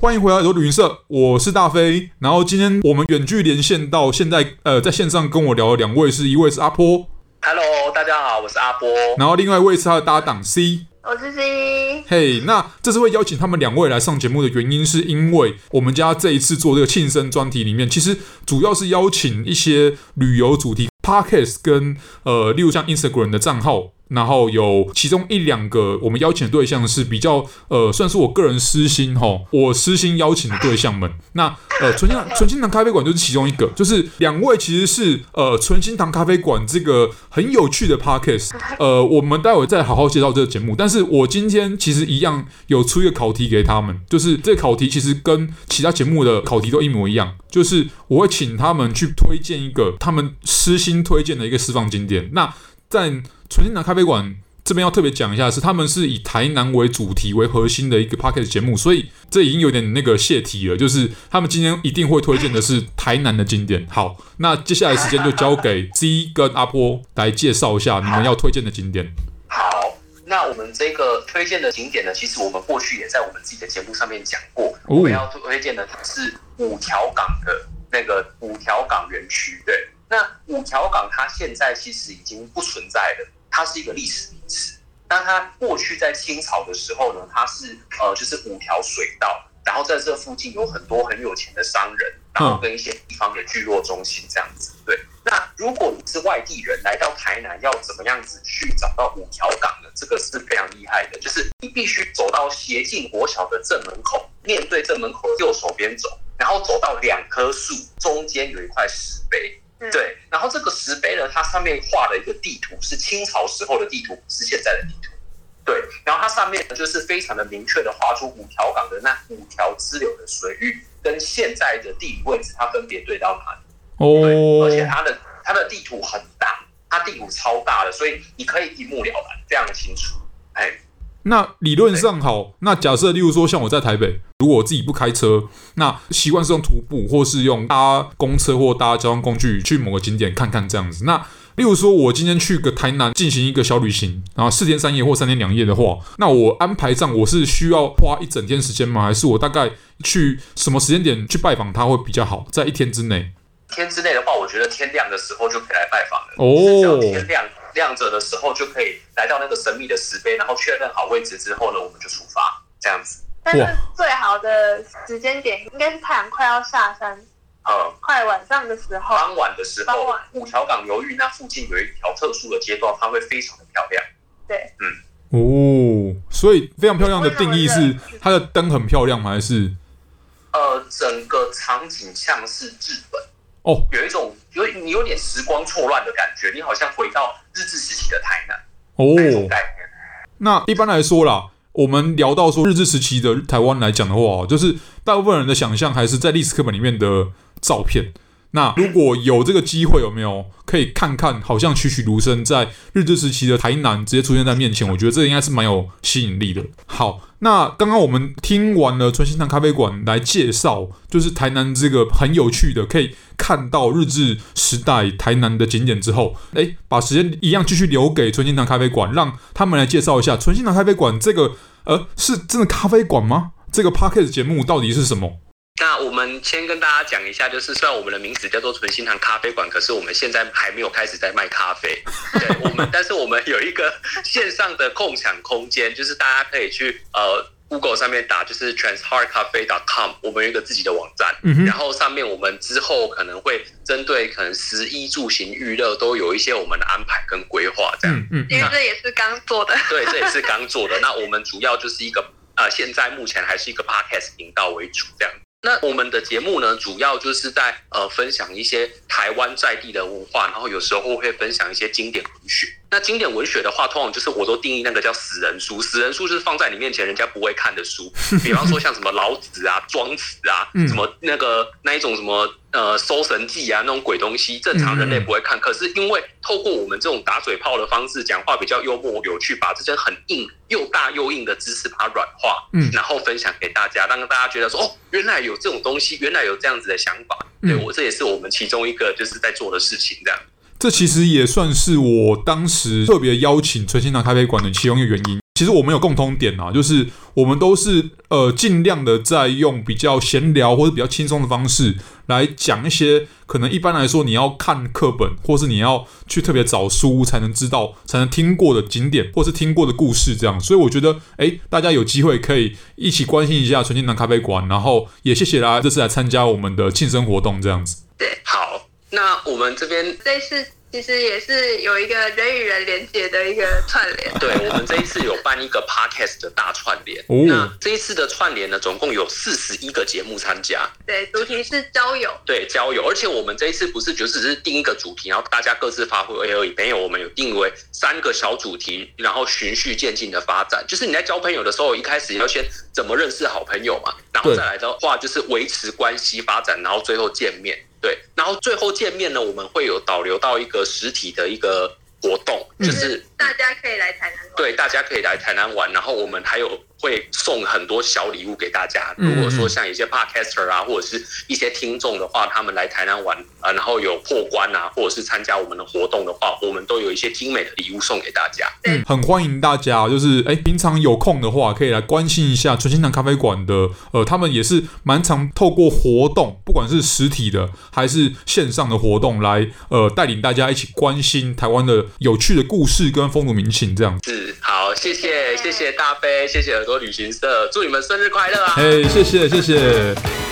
欢迎回来，有旅行社，我是大飞。然后今天我们远距连线到现在，呃，在线上跟我聊的两位是一位是阿波，Hello，大家好，我是阿波。然后另外一位是他的搭档 C，我是 C。嘿，那这次会邀请他们两位来上节目的原因，是因为我们家这一次做这个庆生专题里面，其实主要是邀请一些旅游主题 Podcast 跟呃，例如像 Instagram 的账号。然后有其中一两个我们邀请的对象是比较呃，算是我个人私心哈，我私心邀请的对象们。那呃，纯心纯心堂咖啡馆就是其中一个，就是两位其实是呃，纯心堂咖啡馆这个很有趣的 podcast。呃，我们待会再好好介绍这个节目。但是我今天其实一样有出一个考题给他们，就是这个考题其实跟其他节目的考题都一模一样，就是我会请他们去推荐一个他们私心推荐的一个私房景点。那在纯心堂咖啡馆这边要特别讲一下，是他们是以台南为主题为核心的一个 p o c k e t 节目，所以这已经有点那个泄题了。就是他们今天一定会推荐的是台南的景点。好，那接下来时间就交给 Z 跟阿波来介绍一下你们要推荐的景点。好，那我们这个推荐的景点呢，其实我们过去也在我们自己的节目上面讲过。我们要推荐的是五条港的那个五条港园区。对，那五条港它现在其实已经不存在了。它是一个历史名词，那它过去在清朝的时候呢，它是呃就是五条水道，然后在这附近有很多很有钱的商人，然后跟一些地方的聚落中心这样子。对，那如果你是外地人来到台南，要怎么样子去找到五条港呢？这个是非常厉害的，就是你必须走到协进国小的正门口，面对正门口右手边走，然后走到两棵树中间有一块石碑。对，然后这个石碑呢，它上面画了一个地图，是清朝时候的地图，不是现在的地图。对，然后它上面呢，就是非常的明确的画出五条港的那五条支流的水域跟现在的地理位置，它分别对到哪里。哦，而且它的它的地图很大，它地图超大的，所以你可以一目了然，非常的清楚。哎。那理论上好，那假设例如说像我在台北，如果我自己不开车，那习惯是用徒步或是用搭公车或搭交通工具去某个景点看看这样子。那例如说我今天去个台南进行一个小旅行，然后四天三夜或三天两夜的话，那我安排上我是需要花一整天时间吗？还是我大概去什么时间点去拜访他会比较好？在一天之内？天之内的话，我觉得天亮的时候就可以来拜访了。哦，天亮。亮着的时候就可以来到那个神秘的石碑，然后确认好位置之后呢，我们就出发，这样子。但是最好的时间点应该是太阳快要下山，嗯，快晚上的时候，傍晚的时候，傍晚五条港流域那附近有一条特殊的街道，它会非常的漂亮。对，嗯，哦，所以非常漂亮的定义是它的灯很漂亮吗？还是？呃，整个场景像是日本。哦，有一种有你有点时光错乱的感觉，你好像回到日治时期的台南哦。那一般来说啦，我们聊到说日治时期的台湾来讲的话，就是大部分人的想象还是在历史课本里面的照片。那如果有这个机会，有没有可以看看？好像栩栩如生在日治时期的台南直接出现在面前，我觉得这应该是蛮有吸引力的。好，那刚刚我们听完了春心堂咖啡馆来介绍，就是台南这个很有趣的，可以看到日治时代台南的景点之后，诶，把时间一样继续留给春心堂咖啡馆，让他们来介绍一下春心堂咖啡馆这个，呃，是真的咖啡馆吗？这个 Podcast 节目到底是什么？那我们先跟大家讲一下，就是虽然我们的名字叫做纯心堂咖啡馆，可是我们现在还没有开始在卖咖啡。对，我们，但是我们有一个线上的共享空间，就是大家可以去呃 Google 上面打，就是 transheartcafe.com，我们有一个自己的网站，嗯，然后上面我们之后可能会针对可能食衣住行娱乐都有一些我们的安排跟规划，这样，嗯，嗯，因为这也是刚做的，对，这也是刚做的。那我们主要就是一个呃，现在目前还是一个 podcast 频道为主，这样。那我们的节目呢，主要就是在呃分享一些台湾在地的文化，然后有时候会分享一些经典文学。那经典文学的话，通常就是我都定义那个叫死人书，死人书就是放在你面前人家不会看的书。比方说像什么老子啊、庄子啊，什么那个那一种什么。呃，搜神记啊，那种鬼东西，正常人类不会看。嗯、可是因为透过我们这种打嘴炮的方式，讲话比较幽默有趣，把这些很硬又大又硬的知识把它软化，嗯，然后分享给大家，让大家觉得说，哦，原来有这种东西，原来有这样子的想法。对，我这也是我们其中一个就是在做的事情，这样。这其实也算是我当时特别邀请纯心堂咖啡馆的其中一个原因。其实我们有共通点啊，就是我们都是呃尽量的在用比较闲聊或者比较轻松的方式来讲一些可能一般来说你要看课本，或是你要去特别找书才能知道、才能听过的景点，或是听过的故事这样。所以我觉得，诶，大家有机会可以一起关心一下纯净南咖啡馆，然后也谢谢大家这次来参加我们的庆生活动这样子。对，好，那我们这边这次。其实也是有一个人与人连接的一个串联。对，我们这一次有办一个 podcast 的大串联。哦。那这一次的串联呢，总共有四十一个节目参加。对，主题是交友。对，交友。而且我们这一次不是就只是定一个主题，然后大家各自发挥而已。没有，我们有定为三个小主题，然后循序渐进的发展。就是你在交朋友的时候，一开始要先怎么认识好朋友嘛，然后再来的话就是维持关系发展，然后最后见面。对，然后最后见面呢，我们会有导流到一个实体的一个活动，就是大家可以来台南玩。对，大家可以来台南玩，然后我们还有。会送很多小礼物给大家。如果说像一些 podcaster 啊，或者是一些听众的话，他们来台南玩啊，然后有破关啊，或者是参加我们的活动的话，我们都有一些精美的礼物送给大家。嗯，很欢迎大家，就是哎，平常有空的话，可以来关心一下纯心堂咖啡馆的。呃，他们也是蛮常透过活动，不管是实体的还是线上的活动，来呃带领大家一起关心台湾的有趣的故事跟风土民情这样子。是，好，谢谢，谢谢大飞，谢谢。多旅行社，祝你们生日快乐啊！嘿，谢谢谢谢。